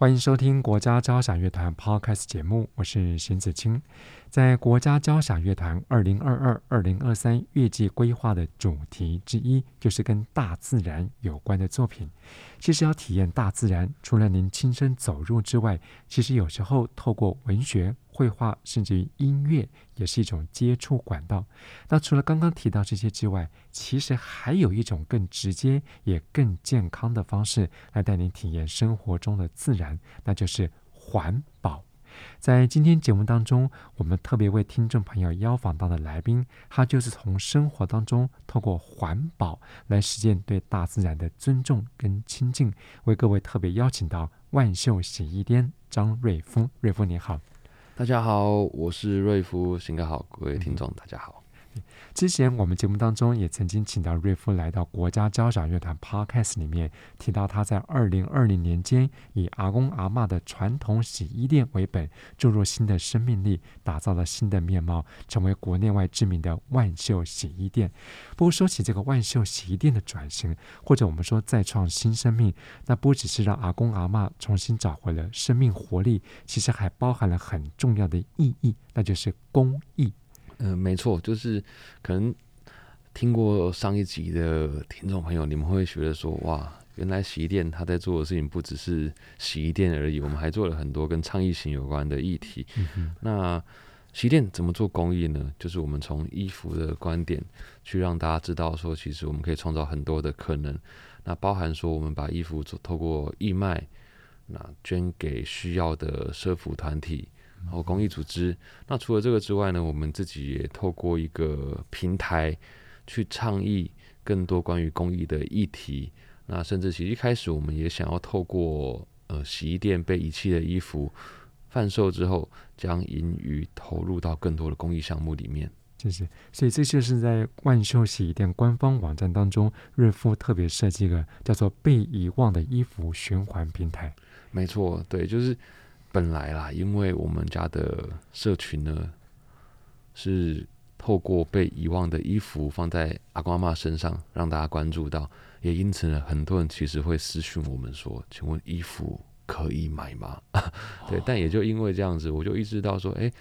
欢迎收听国家交响乐团 Podcast 节目，我是邢子清。在国家交响乐团二零二二、二零二三乐季规划的主题之一，就是跟大自然有关的作品。其实要体验大自然，除了您亲身走入之外，其实有时候透过文学、绘画，甚至于音乐，也是一种接触管道。那除了刚刚提到这些之外，其实还有一种更直接也更健康的方式，来带您体验生活中的自然，那就是环保。在今天节目当中，我们特别为听众朋友邀访到的来宾，他就是从生活当中透过环保来实践对大自然的尊重跟亲近。为各位特别邀请到万秀洗衣店张瑞峰，瑞峰你好，大家好，我是瑞夫，新哥好，各位听众大家好。之前我们节目当中也曾经请到瑞夫来到国家交响乐团 Podcast 里面，提到他在二零二零年间以阿公阿嬷的传统洗衣店为本，注入新的生命力，打造了新的面貌，成为国内外知名的万秀洗衣店。不过说起这个万秀洗衣店的转型，或者我们说再创新生命，那不只是让阿公阿嬷重新找回了生命活力，其实还包含了很重要的意义，那就是公益。嗯、呃，没错，就是可能听过上一集的听众朋友，你们会觉得说，哇，原来洗衣店他在做的事情不只是洗衣店而已，我们还做了很多跟倡议型有关的议题。嗯、那洗衣店怎么做公益呢？就是我们从衣服的观点去让大家知道说，其实我们可以创造很多的可能。那包含说，我们把衣服做透过义卖，那捐给需要的社服团体。然后公益组织，那除了这个之外呢，我们自己也透过一个平台去倡议更多关于公益的议题。那甚至其实一开始我们也想要透过呃洗衣店被遗弃的衣服贩售之后，将盈余投入到更多的公益项目里面。谢谢。所以这就是在万秀洗衣店官方网站当中，瑞夫特别设计一个叫做“被遗忘的衣服循环平台”。没错，对，就是。本来啦，因为我们家的社群呢，是透过被遗忘的衣服放在阿公阿妈身上，让大家关注到，也因此呢，很多人其实会私讯我们说：“请问衣服可以买吗？” 对，但也就因为这样子，我就意识到说：“哎，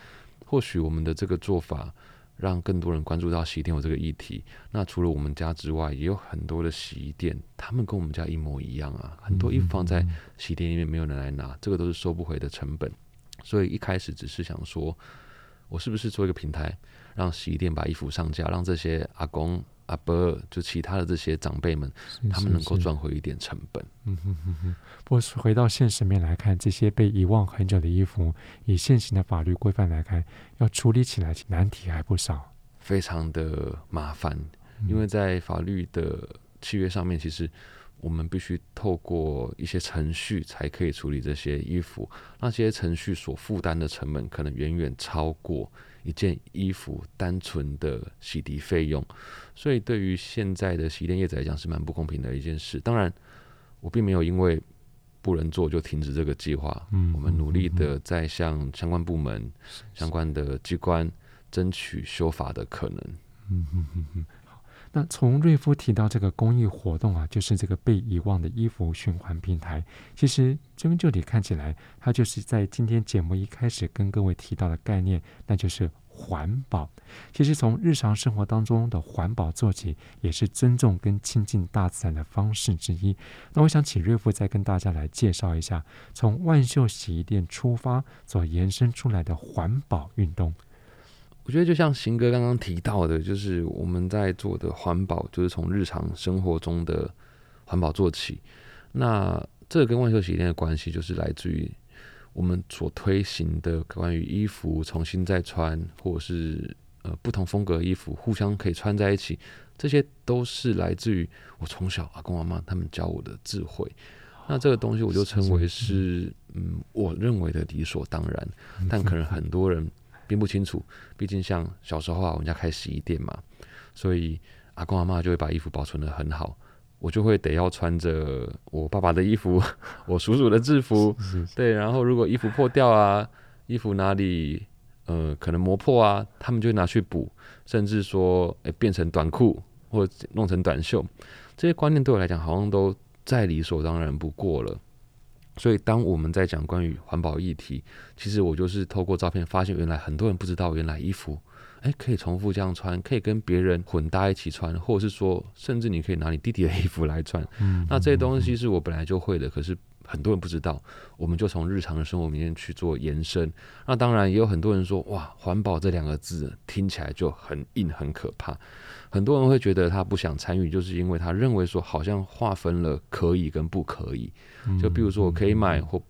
或许我们的这个做法。”让更多人关注到洗衣店有这个议题。那除了我们家之外，也有很多的洗衣店，他们跟我们家一模一样啊。很多衣服放在洗衣店里面，没有人来拿，这个都是收不回的成本。所以一开始只是想说，我是不是做一个平台，让洗衣店把衣服上架，让这些阿公。阿伯，就其他的这些长辈们，是是是他们能够赚回一点成本。嗯哼哼哼。不过回到现实面来看，这些被遗忘很久的衣服，以现行的法律规范来看，要处理起来难题还不少，非常的麻烦。因为在法律的契约上面，其实我们必须透过一些程序才可以处理这些衣服，那些程序所负担的成本可能远远超过。一件衣服单纯的洗涤费用，所以对于现在的洗衣店业者来讲是蛮不公平的一件事。当然，我并没有因为不能做就停止这个计划。嗯，我们努力的在向相关部门、相关的机关争取修法的可能。那从瑞夫提到这个公益活动啊，就是这个被遗忘的衣服循环平台。其实这边就得看起来，它就是在今天节目一开始跟各位提到的概念，那就是环保。其实从日常生活当中的环保做起，也是尊重跟亲近大自然的方式之一。那我想请瑞夫再跟大家来介绍一下，从万秀洗衣店出发所延伸出来的环保运动。我觉得就像行哥刚刚提到的，就是我们在做的环保，就是从日常生活中的环保做起。那这个跟万秀洗衣店的关系，就是来自于我们所推行的关于衣服重新再穿，或者是呃不同风格的衣服互相可以穿在一起，这些都是来自于我从小阿公阿妈他们教我的智慧。那这个东西我就称为是，嗯，我认为的理所当然，但可能很多人。并不清楚。毕竟像小时候啊，我们家开洗衣店嘛，所以阿公阿妈就会把衣服保存得很好，我就会得要穿着我爸爸的衣服，我叔叔的制服，对，然后如果衣服破掉啊，衣服哪里呃可能磨破啊，他们就会拿去补，甚至说诶变成短裤或者弄成短袖，这些观念对我来讲好像都再理所当然不过了。所以，当我们在讲关于环保议题，其实我就是透过照片发现，原来很多人不知道，原来衣服，诶，可以重复这样穿，可以跟别人混搭一起穿，或者是说，甚至你可以拿你弟弟的衣服来穿。嗯，那这些东西是我本来就会的，可是很多人不知道，我们就从日常的生活里面去做延伸。那当然也有很多人说，哇，环保这两个字听起来就很硬，很可怕。很多人会觉得他不想参与，就是因为他认为说好像划分了可以跟不可以。就比如说我可以买或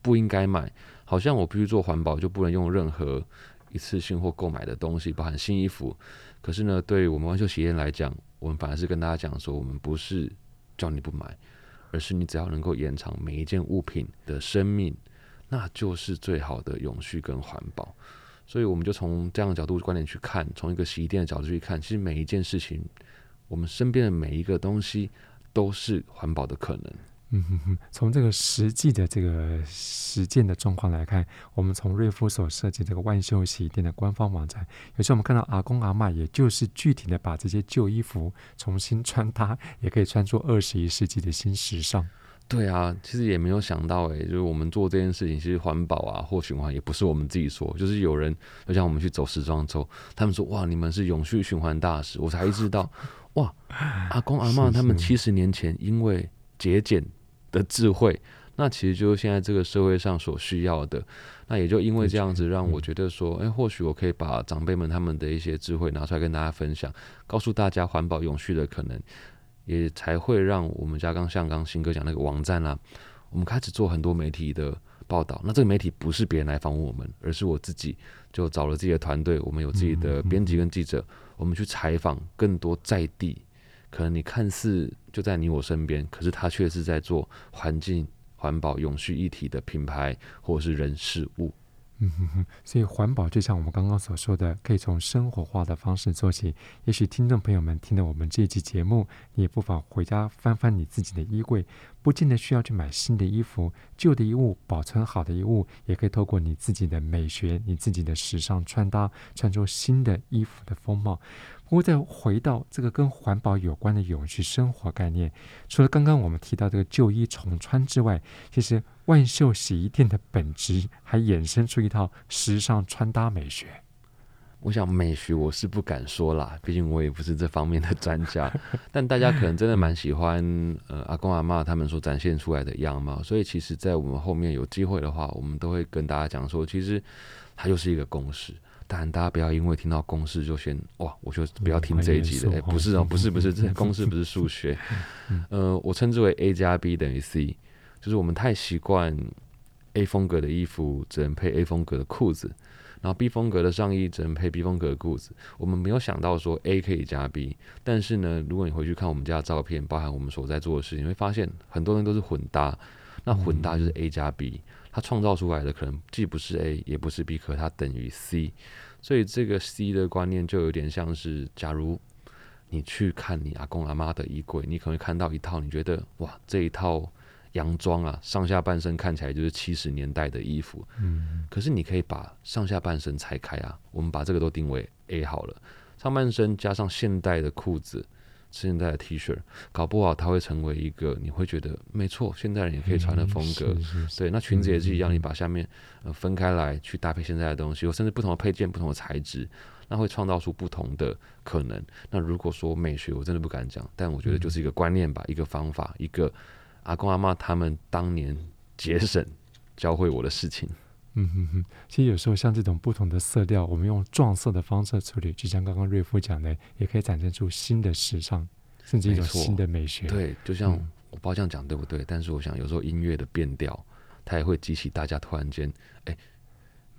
不应该买，好像我必须做环保就不能用任何一次性或购买的东西，包含新衣服。可是呢，对于我们万秀洗衣店来讲，我们反而是跟大家讲说，我们不是叫你不买，而是你只要能够延长每一件物品的生命，那就是最好的永续跟环保。所以我们就从这样的角度观点去看，从一个洗衣店的角度去看，其实每一件事情，我们身边的每一个东西都是环保的可能。嗯哼哼，从这个实际的这个实践的状况来看，我们从瑞夫所设计这个万秀洗衣店的官方网站，有时候我们看到阿公阿嬷，也就是具体的把这些旧衣服重新穿搭，也可以穿出二十一世纪的新时尚。对啊，其实也没有想到诶，就是我们做这件事情，其实环保啊或循环也不是我们自己说，就是有人就像我们去走时装周，他们说哇，你们是永续循环大使，我才知道哇，阿公阿嬷 他们七十年前因为节俭的智慧，那其实就是现在这个社会上所需要的。那也就因为这样子，让我觉得说，哎，或许我可以把长辈们他们的一些智慧拿出来跟大家分享，告诉大家环保永续的可能。也才会让我们家刚像刚新哥讲那个网站啊，我们开始做很多媒体的报道。那这个媒体不是别人来访问我们，而是我自己就找了自己的团队，我们有自己的编辑跟记者，我们去采访更多在地，可能你看似就在你我身边，可是他却是在做环境环保永续一体的品牌或者是人事物。嗯哼哼，所以环保就像我们刚刚所说的，可以从生活化的方式做起。也许听众朋友们听了我们这一期节目，你也不妨回家翻翻你自己的衣柜，不见得需要去买新的衣服，旧的衣物保存好的衣物，也可以透过你自己的美学、你自己的时尚穿搭，穿出新的衣服的风貌。不过再回到这个跟环保有关的永续生活概念，除了刚刚我们提到这个旧衣重穿之外，其实万秀洗衣店的本质还衍生出一套时尚穿搭美学。我想美学我是不敢说啦，毕竟我也不是这方面的专家。但大家可能真的蛮喜欢呃阿公阿妈他们所展现出来的样貌，所以其实，在我们后面有机会的话，我们都会跟大家讲说，其实它就是一个公式。当然大家不要因为听到公式就先哇，我就不要听这一集了。哎、嗯欸，不是哦，不是不是，这公式不是数学。呃，我称之为 A 加 B 等于 C，就是我们太习惯 A 风格的衣服只能配 A 风格的裤子，然后 B 风格的上衣只能配 B 风格的裤子。我们没有想到说 A 可以加 B，但是呢，如果你回去看我们家的照片，包含我们所在做的事情，你会发现很多人都是混搭。那混搭就是 A 加 B。它创造出来的可能既不是 A 也不是 B，可它等于 C，所以这个 C 的观念就有点像是，假如你去看你阿公阿妈的衣柜，你可能会看到一套你觉得哇，这一套洋装啊，上下半身看起来就是七十年代的衣服，嗯，可是你可以把上下半身拆开啊，我们把这个都定为 A 好了，上半身加上现代的裤子。现代的 T 恤，搞不好它会成为一个你会觉得没错，现代人也可以穿的风格。对，那裙子也是一样，嗯、你把下面呃分开来去搭配现在的东西，或甚至不同的配件、不同的材质，那会创造出不同的可能。那如果说美学，我真的不敢讲，但我觉得就是一个观念吧，嗯、一个方法，一个阿公阿妈他们当年节省教会我的事情。嗯哼哼，其实有时候像这种不同的色调，我们用撞色的方式处理，就像刚刚瑞夫讲的，也可以展现出新的时尚，甚至一种新的美学。对，就像、嗯、我不知道这样讲对不对，但是我想有时候音乐的变调，它也会激起大家突然间哎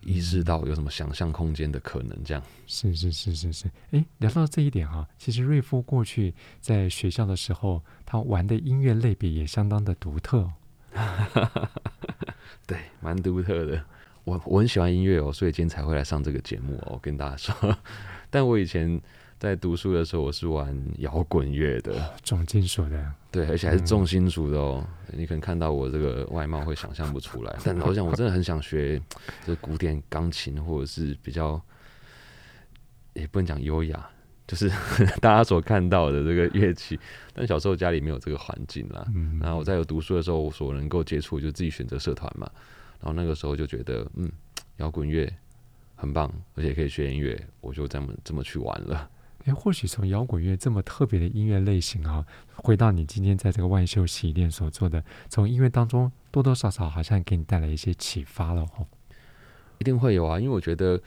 意识到有什么想象空间的可能。这样是是是是是。哎，聊到这一点哈，其实瑞夫过去在学校的时候，他玩的音乐类别也相当的独特。对，蛮独特的。我我很喜欢音乐哦，所以今天才会来上这个节目哦，跟大家说。但我以前在读书的时候，我是玩摇滚乐的，重金属的，对，而且还是重金属的哦。嗯、你可能看到我这个外貌会想象不出来，但我想我真的很想学就是古典钢琴，或者是比较也不能讲优雅，就是 大家所看到的这个乐器。但小时候家里没有这个环境啦，嗯、然后我在有读书的时候，我所能够接触就自己选择社团嘛。然后那个时候就觉得，嗯，摇滚乐很棒，而且可以学音乐，我就这么这么去玩了。诶，或许从摇滚乐这么特别的音乐类型啊，回到你今天在这个万秀洗衣店所做的，从音乐当中多多少少好像给你带来一些启发了哦。一定会有啊，因为我觉得，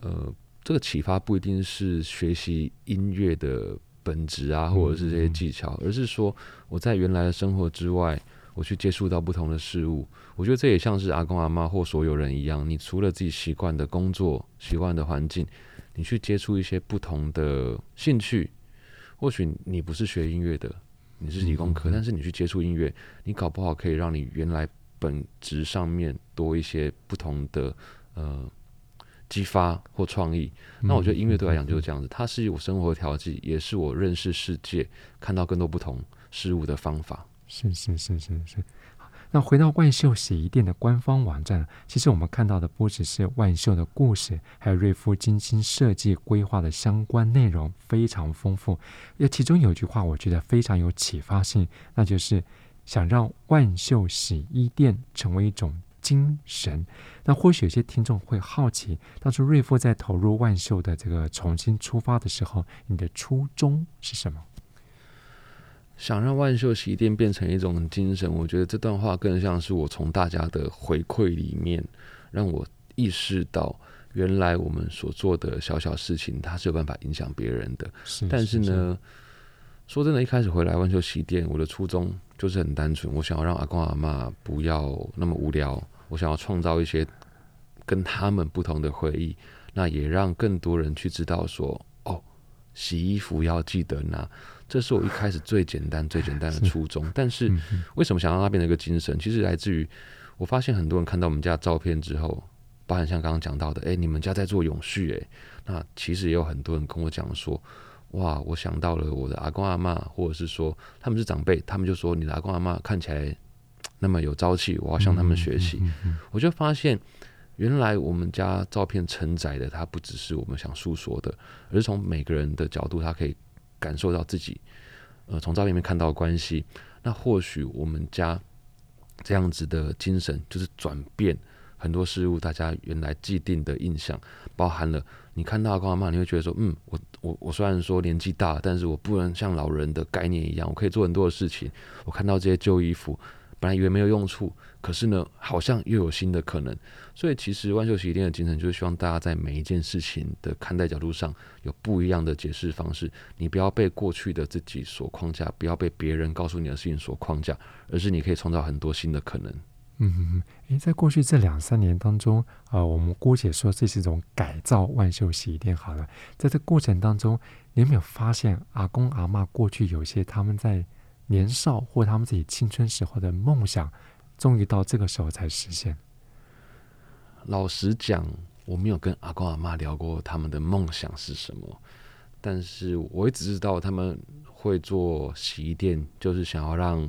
呃，这个启发不一定是学习音乐的本质啊，或者是这些技巧，而是说我在原来的生活之外。我去接触到不同的事物，我觉得这也像是阿公阿妈或所有人一样，你除了自己习惯的工作、习惯的环境，你去接触一些不同的兴趣。或许你不是学音乐的，你是理工科，但是你去接触音乐，你搞不好可以让你原来本质上面多一些不同的呃激发或创意。那我觉得音乐对我来讲就是这样子，它是我生活的调剂，也是我认识世界、看到更多不同事物的方法。是是是是是，那回到万秀洗衣店的官方网站，其实我们看到的不只是万秀的故事，还有瑞夫精心设计规划的相关内容非常丰富。那其中有一句话我觉得非常有启发性，那就是想让万秀洗衣店成为一种精神。那或许有些听众会好奇，当初瑞夫在投入万秀的这个重新出发的时候，你的初衷是什么？想让万秀洗衣店变成一种精神，我觉得这段话更像是我从大家的回馈里面，让我意识到，原来我们所做的小小事情，它是有办法影响别人的。是，但是呢，说真的，一开始回来万秀洗衣店，我的初衷就是很单纯，我想要让阿公阿妈不要那么无聊，我想要创造一些跟他们不同的回忆，那也让更多人去知道说，哦，洗衣服要记得拿。这是我一开始最简单、最简单的初衷。但是，为什么想让它变成一个精神？其实来自于我发现很多人看到我们家照片之后，包含像刚刚讲到的，哎，你们家在做永续，哎，那其实也有很多人跟我讲说，哇，我想到了我的阿公阿妈，或者是说他们是长辈，他们就说你的阿公阿妈看起来那么有朝气，我要向他们学习。我就发现，原来我们家照片承载的，它不只是我们想诉说的，而是从每个人的角度，它可以。感受到自己，呃，从照片里面看到的关系，那或许我们家这样子的精神，就是转变很多事物，大家原来既定的印象，包含了你看到阿公阿妈，你会觉得说，嗯，我我我虽然说年纪大，但是我不能像老人的概念一样，我可以做很多的事情。我看到这些旧衣服。本来以为没有用处，可是呢，好像又有新的可能。所以，其实万秀洗衣店的精神就是希望大家在每一件事情的看待角度上有不一样的解释方式。你不要被过去的自己所框架，不要被别人告诉你的事情所框架，而是你可以创造很多新的可能。嗯哼，诶，在过去这两三年当中，呃，我们姑且说这是一种改造万秀洗衣店好了。在这过程当中，你有没有发现阿公阿嬷过去有些他们在年少或他们自己青春时候的梦想，终于到这个时候才实现。老实讲，我没有跟阿公阿妈聊过他们的梦想是什么，但是我也只知道他们会做洗衣店，就是想要让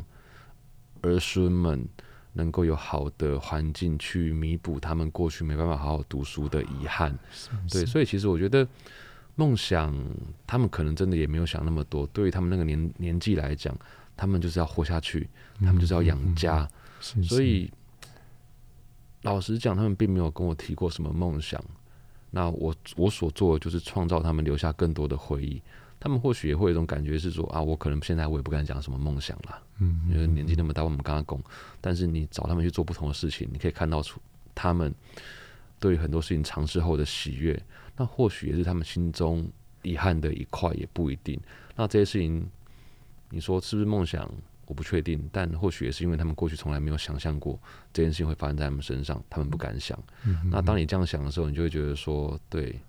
儿孙们能够有好的环境去弥补他们过去没办法好好读书的遗憾。是是对，所以其实我觉得。梦想，他们可能真的也没有想那么多。对于他们那个年年纪来讲，他们就是要活下去，他们就是要养家。所以，老实讲，他们并没有跟我提过什么梦想。那我我所做的就是创造他们留下更多的回忆。他们或许也会有一种感觉是说啊，我可能现在我也不敢讲什么梦想了，嗯，嗯，因为年纪那么大，我们刚刚讲。但是你找他们去做不同的事情，你可以看到出他们对于很多事情尝试后的喜悦。那或许也是他们心中遗憾的一块，也不一定。那这些事情，你说是不是梦想？我不确定。但或许也是因为他们过去从来没有想象过这件事情会发生在他们身上，他们不敢想。那当你这样想的时候，你就会觉得说，对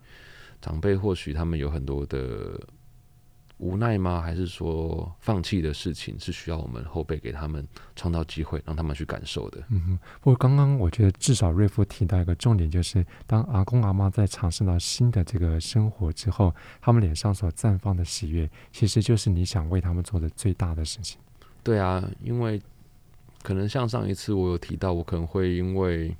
长辈或许他们有很多的无奈吗？还是说放弃的事情是需要我们后辈给他们创造机会，让他们去感受的？嗯哼。不过刚刚我觉得至少瑞夫提到一个重点，就是当阿公阿妈在尝试到新的这个生活之后，他们脸上所绽放的喜悦，其实就是你想为他们做的最大的事情。对啊，因为可能像上一次我有提到，我可能会因为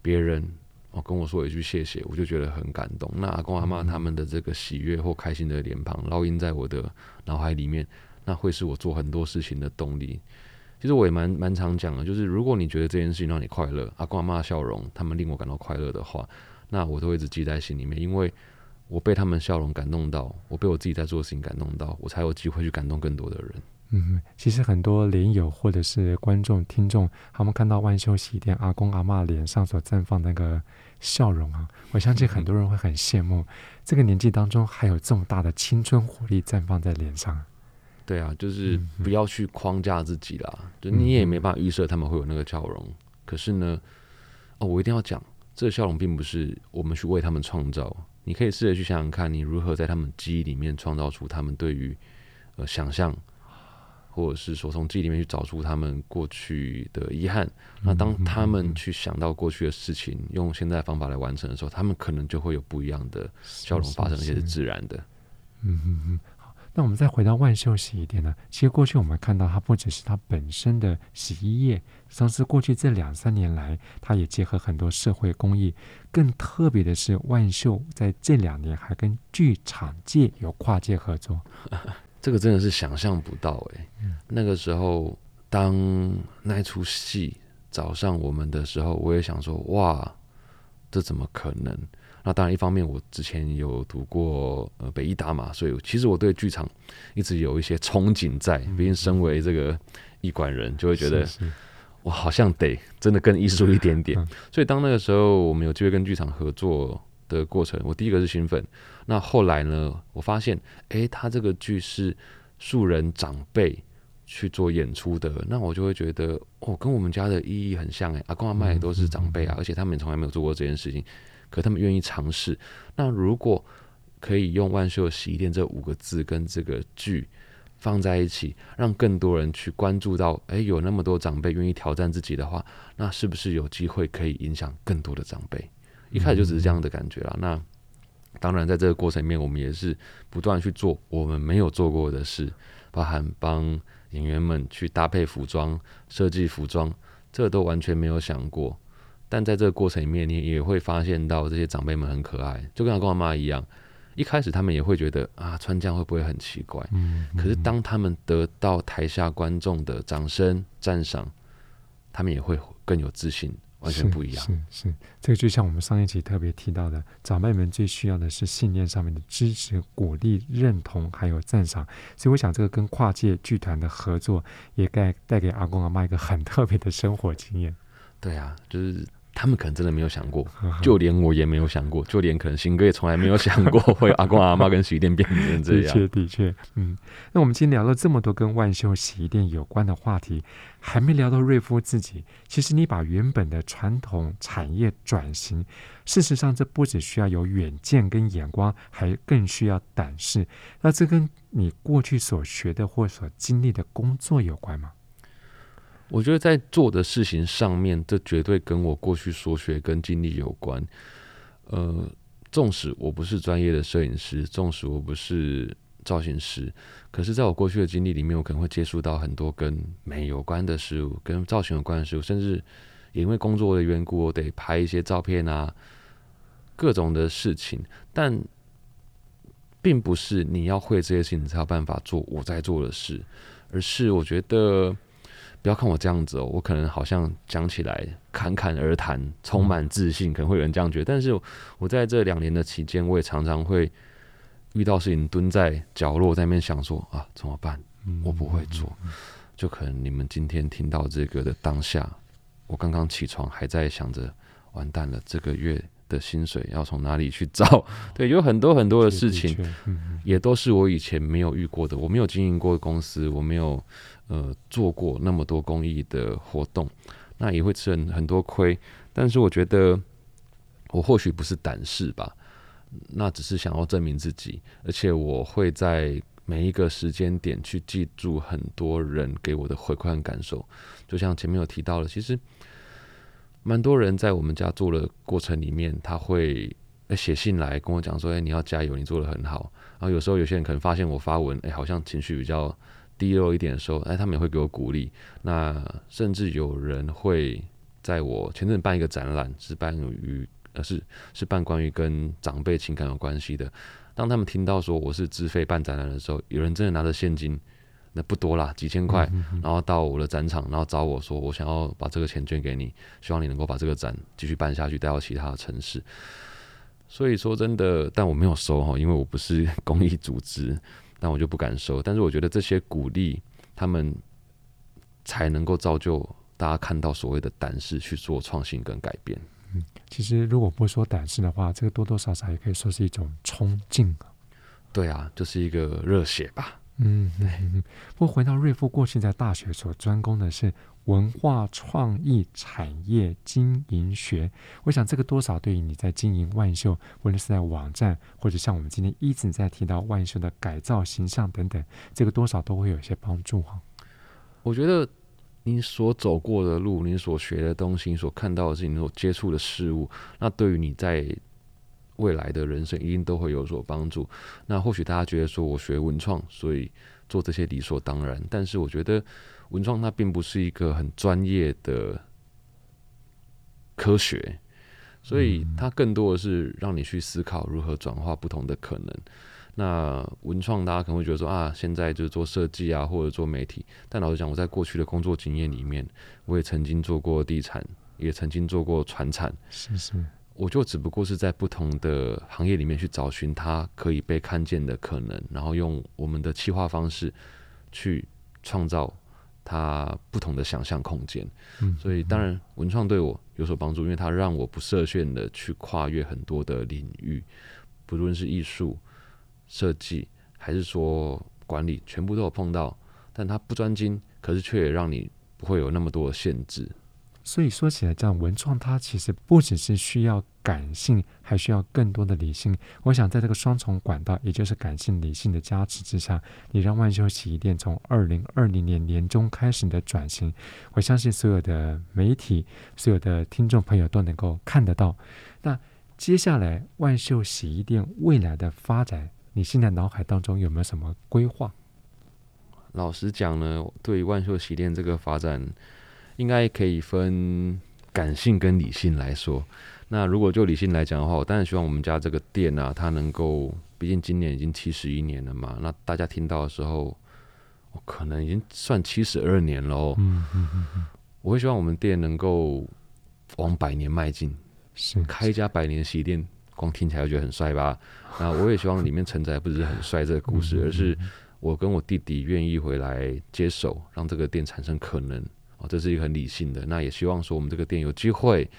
别人。哦，跟我说一句谢谢，我就觉得很感动。那阿公阿妈他们的这个喜悦或开心的脸庞烙印在我的脑海里面，那会是我做很多事情的动力。其实我也蛮蛮常讲的，就是如果你觉得这件事情让你快乐，阿公阿妈的笑容他们令我感到快乐的话，那我都会一直记在心里面，因为我被他们笑容感动到，我被我自己在做的事情感动到，我才有机会去感动更多的人。嗯，其实很多连友或者是观众、听众，他们看到万秀洗衣店阿公阿嬷脸上所绽放那个笑容啊，我相信很多人会很羡慕。这个年纪当中还有这么大的青春活力绽放在脸上。对啊，就是不要去框架自己啦，嗯、就你也没办法预设他们会有那个笑容。嗯、可是呢，哦，我一定要讲，这个笑容并不是我们去为他们创造。你可以试着去想想看，你如何在他们记忆里面创造出他们对于呃想象。或者是说从记忆里面去找出他们过去的遗憾，那当他们去想到过去的事情，用现在的方法来完成的时候，他们可能就会有不一样的笑容发生，而且是自然的。嗯嗯嗯。好，那我们再回到万秀洗衣店呢？其实过去我们看到它不只是它本身的洗衣液，像是过去这两三年来，它也结合很多社会公益。更特别的是，万秀在这两年还跟剧场界有跨界合作。这个真的是想象不到哎、欸！嗯、那个时候，当那出戏找上我们的时候，我也想说：哇，这怎么可能？那当然，一方面我之前有读过呃北艺大嘛，所以其实我对剧场一直有一些憧憬在。毕竟身为这个艺馆人，就会觉得我好像得真的更艺术一点点。所以当那个时候我们有机会跟剧场合作的过程，我第一个是兴奋。那后来呢？我发现，诶，他这个剧是素人长辈去做演出的，那我就会觉得，哦，跟我们家的意义很像诶，阿公阿妈也都是长辈啊，而且他们从来没有做过这件事情，可他们愿意尝试。那如果可以用“万秀洗衣店”这五个字跟这个剧放在一起，让更多人去关注到，诶，有那么多长辈愿意挑战自己的话，那是不是有机会可以影响更多的长辈？一开始就只是这样的感觉啦。那。当然，在这个过程里面，我们也是不断去做我们没有做过的事，包含帮演员们去搭配服装、设计服装，这個都完全没有想过。但在这个过程里面，你也会发现到这些长辈们很可爱，就跟阿公阿妈一样。一开始他们也会觉得啊，穿这样会不会很奇怪？嗯。可是当他们得到台下观众的掌声赞赏，他们也会更有自信。完全不一样，是是，是，这个就像我们上一期特别提到的，长辈们最需要的是信念上面的支持、鼓励、认同，还有赞赏。所以我想，这个跟跨界剧团的合作，也该带给阿公阿妈一个很特别的生活经验。对啊，就是。他们可能真的没有想过，就连我也没有想过，就连可能新哥也从来没有想过 会阿公阿妈跟洗衣店变成这样。的确，的确，嗯。那我们今天聊了这么多跟万秀洗衣店有关的话题，还没聊到瑞夫自己。其实你把原本的传统产业转型，事实上这不只需要有远见跟眼光，还更需要胆识。那这跟你过去所学的或所经历的工作有关吗？我觉得在做的事情上面，这绝对跟我过去所学跟经历有关。呃，纵使我不是专业的摄影师，纵使我不是造型师，可是在我过去的经历里面，我可能会接触到很多跟美有关的事物，跟造型有关的事物，甚至也因为工作的缘故，我得拍一些照片啊，各种的事情。但并不是你要会这些事情才有办法做我在做的事，而是我觉得。不要看我这样子哦，我可能好像讲起来侃侃而谈，充满自信，可能会有人这样觉得。但是我在这两年的期间，我也常常会遇到事情，蹲在角落在那边想说啊，怎么办？我不会做。就可能你们今天听到这个的当下，我刚刚起床还在想着，完蛋了，这个月的薪水要从哪里去找？对，有很多很多的事情，也都是我以前没有遇过的。我没有经营过公司，我没有。呃，做过那么多公益的活动，那也会吃很很多亏。但是我觉得，我或许不是胆识吧，那只是想要证明自己。而且我会在每一个时间点去记住很多人给我的回馈和感受。就像前面有提到的，其实蛮多人在我们家做的过程里面，他会写信来跟我讲说：“哎，你要加油，你做得很好。”然后有时候有些人可能发现我发文，哎，好像情绪比较低落一点的时候，哎，他们也会给我鼓励。那甚至有人会在我前阵办一个展览，是办于呃是是办关于跟长辈情感有关系的。当他们听到说我是自费办展览的时候，有人真的拿着现金，那不多啦，几千块，然后到我的展场，然后找我说，我想要把这个钱捐给你，希望你能够把这个展继续办下去，带到其他的城市。所以说真的，但我没有收哈，因为我不是公益组织，但我就不敢收。但是我觉得这些鼓励，他们才能够造就大家看到所谓的胆识去做创新跟改变。嗯，其实如果不说胆识的话，这个多多少少也可以说是一种冲劲。对啊，就是一个热血吧。嗯，不过回到瑞夫过去在大学所专攻的是文化创意产业经营学，我想这个多少对于你在经营万秀，无论是在网站，或者像我们今天一直在提到万秀的改造形象等等，这个多少都会有一些帮助哈。我觉得。你所走过的路，你所学的东西，你所看到的事情，你所接触的事物，那对于你在未来的人生一定都会有所帮助。那或许大家觉得说我学文创，所以做这些理所当然，但是我觉得文创它并不是一个很专业的科学，所以它更多的是让你去思考如何转化不同的可能。那文创，大家可能会觉得说啊，现在就是做设计啊，或者做媒体。但老实讲，我在过去的工作经验里面，我也曾经做过地产，也曾经做过船产。是是，我就只不过是在不同的行业里面去找寻它可以被看见的可能，然后用我们的企划方式去创造它不同的想象空间。嗯，所以当然文创对我有所帮助，因为它让我不设限的去跨越很多的领域，不论是艺术。设计还是说管理，全部都有碰到，但它不专精，可是却也让你不会有那么多的限制。所以说起来，这样文创它其实不只是需要感性，还需要更多的理性。我想在这个双重管道，也就是感性、理性的加持之下，你让万秀洗衣店从二零二零年年中开始的转型，我相信所有的媒体、所有的听众朋友都能够看得到。那接下来万秀洗衣店未来的发展，你现在脑海当中有没有什么规划？老实讲呢，对万秀洗衣店这个发展，应该可以分感性跟理性来说。那如果就理性来讲的话，我当然希望我们家这个店啊，它能够，毕竟今年已经七十一年了嘛。那大家听到的时候，我可能已经算七十二年了哦。嗯嗯嗯。我会希望我们店能够往百年迈进，是开一家百年洗衣店。光听起来就觉得很帅吧？那我也希望里面承载不只是很帅这个故事，而是我跟我弟弟愿意回来接手，让这个店产生可能。哦，这是一个很理性的。那也希望说我们这个店有机会，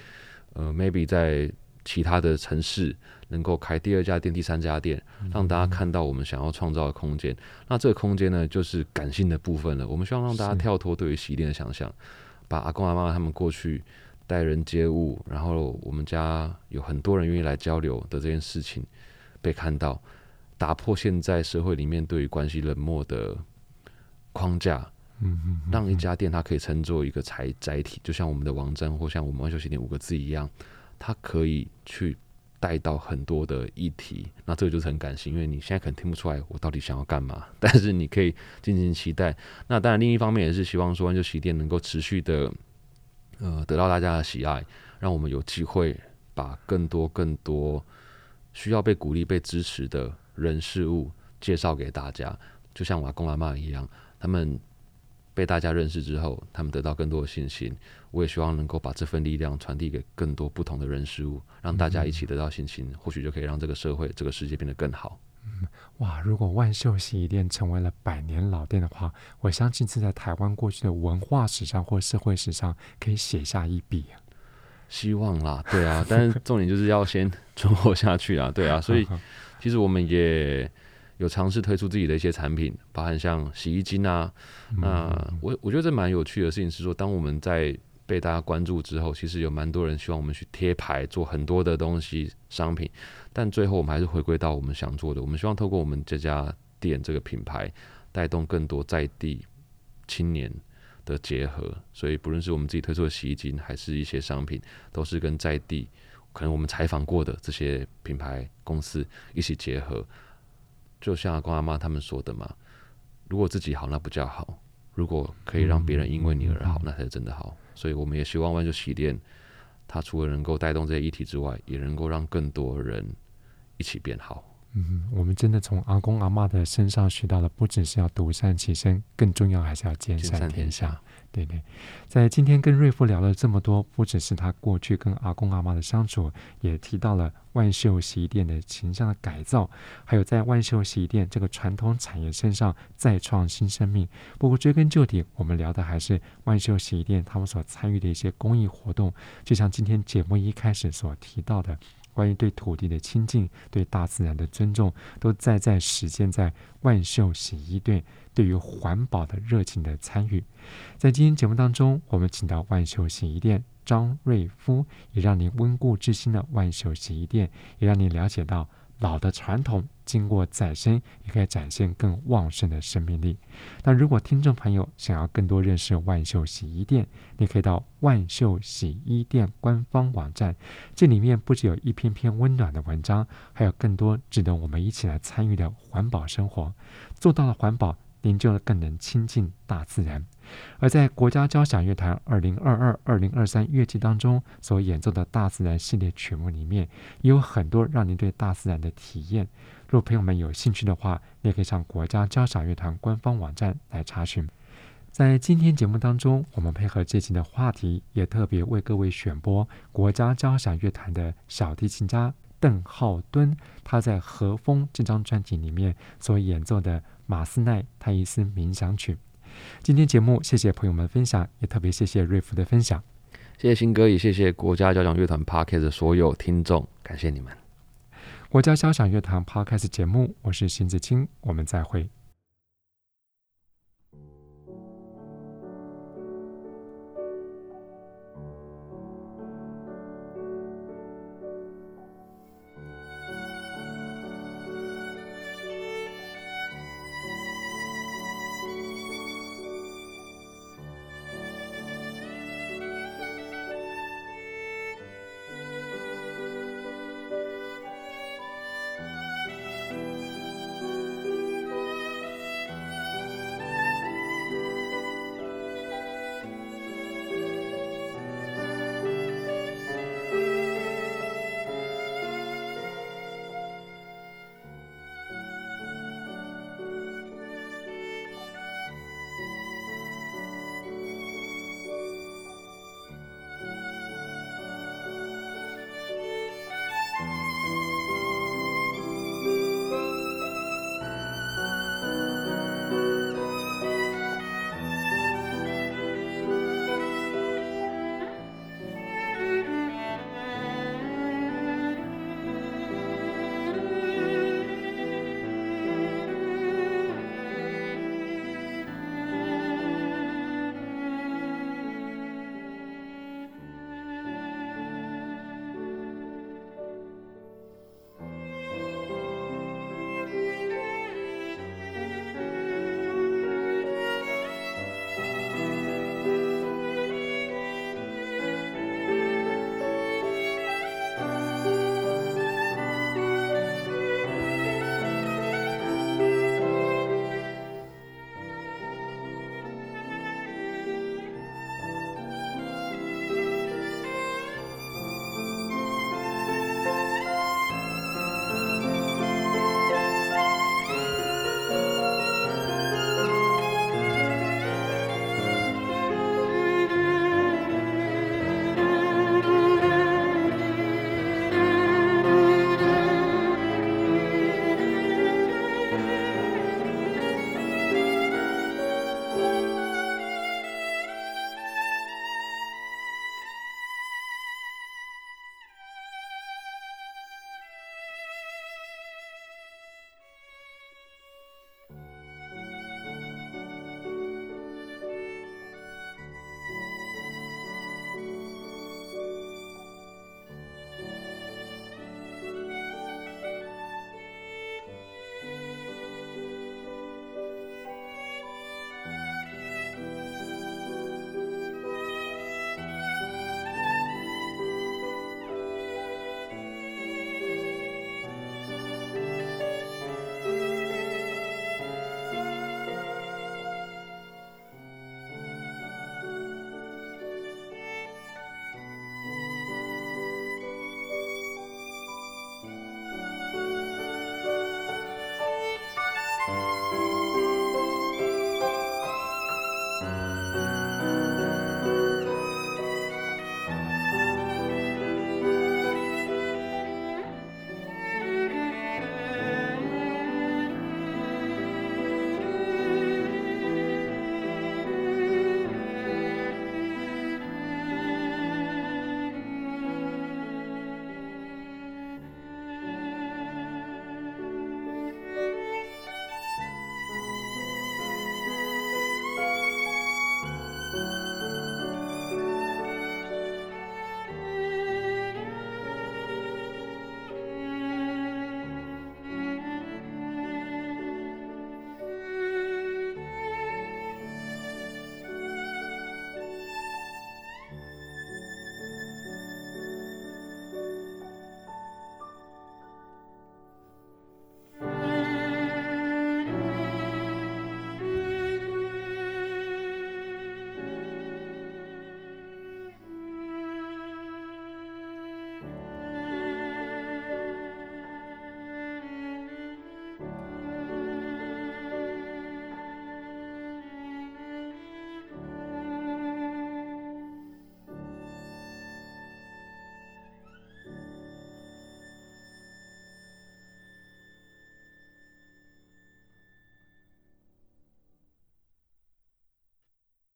呃，maybe 在其他的城市能够开第二家店、第三家店，让大家看到我们想要创造的空间。那这个空间呢，就是感性的部分了。我们希望让大家跳脱对于洗衣店的想象，把阿公阿妈他们过去。待人接物，然后我们家有很多人愿意来交流的这件事情被看到，打破现在社会里面对于关系冷漠的框架，嗯，让一家店它可以称作一个载载体，就像我们的网站或像我们万秀洗店五个字一样，它可以去带到很多的议题。那这个就是很感性，因为你现在可能听不出来我到底想要干嘛，但是你可以尽情期待。那当然，另一方面也是希望说万秀洗店能够持续的。呃，得到大家的喜爱，让我们有机会把更多更多需要被鼓励、被支持的人事物介绍给大家。就像我阿公阿嬷一样，他们被大家认识之后，他们得到更多的信心。我也希望能够把这份力量传递给更多不同的人事物，让大家一起得到信心，或许就可以让这个社会、这个世界变得更好。嗯，哇！如果万秀洗衣店成为了百年老店的话，我相信是在台湾过去的文化史上或社会史上可以写下一笔。希望啦，对啊，但是重点就是要先存活下去啊，对啊。所以 其实我们也有尝试推出自己的一些产品，包含像洗衣精啊。那我我觉得这蛮有趣的事情是说，当我们在被大家关注之后，其实有蛮多人希望我们去贴牌，做很多的东西商品。但最后我们还是回归到我们想做的。我们希望透过我们这家店这个品牌，带动更多在地青年的结合。所以，不论是我们自己推出的洗衣精，还是一些商品，都是跟在地可能我们采访过的这些品牌公司一起结合。就像阿公阿妈他们说的嘛，如果自己好，那不叫好；如果可以让别人因为你而好，那才是真的好。所以，我们也希望万秀洗衣店，它除了能够带动这些议题之外，也能够让更多人一起变好。嗯，我们真的从阿公阿妈的身上学到的，不只是要独善其身，更重要还是要兼善天下。对对，在今天跟瑞夫聊了这么多，不只是他过去跟阿公阿妈的相处，也提到了万秀洗衣店的形象的改造，还有在万秀洗衣店这个传统产业身上再创新生命。不过追根究底，我们聊的还是万秀洗衣店他们所参与的一些公益活动，就像今天节目一开始所提到的。关于对土地的亲近、对大自然的尊重，都在在实践在万秀洗衣店对于环保的热情的参与。在今天节目当中，我们请到万秀洗衣店张瑞夫，也让您温故知新的万秀洗衣店，也让您了解到。老的传统经过再生，也可以展现更旺盛的生命力。那如果听众朋友想要更多认识万秀洗衣店，你可以到万秀洗衣店官方网站，这里面不只有一篇篇温暖的文章，还有更多值得我们一起来参与的环保生活。做到了环保，您就更能亲近大自然。而在国家交响乐团二零二二、二零二三乐季当中所演奏的大自然系列曲目里面，也有很多让您对大自然的体验。如果朋友们有兴趣的话，也可以上国家交响乐团官方网站来查询。在今天节目当中，我们配合这期的话题，也特别为各位选播国家交响乐团的小提琴家邓浩敦，他在《和风》这张专辑里面所演奏的马斯奈泰伊斯冥想曲。今天节目，谢谢朋友们分享，也特别谢谢瑞福的分享。谢谢新哥，也谢谢国家交响乐团 Podcast 的所有听众，感谢你们。国家交响乐团 Podcast 节目，我是邢子清，我们再会。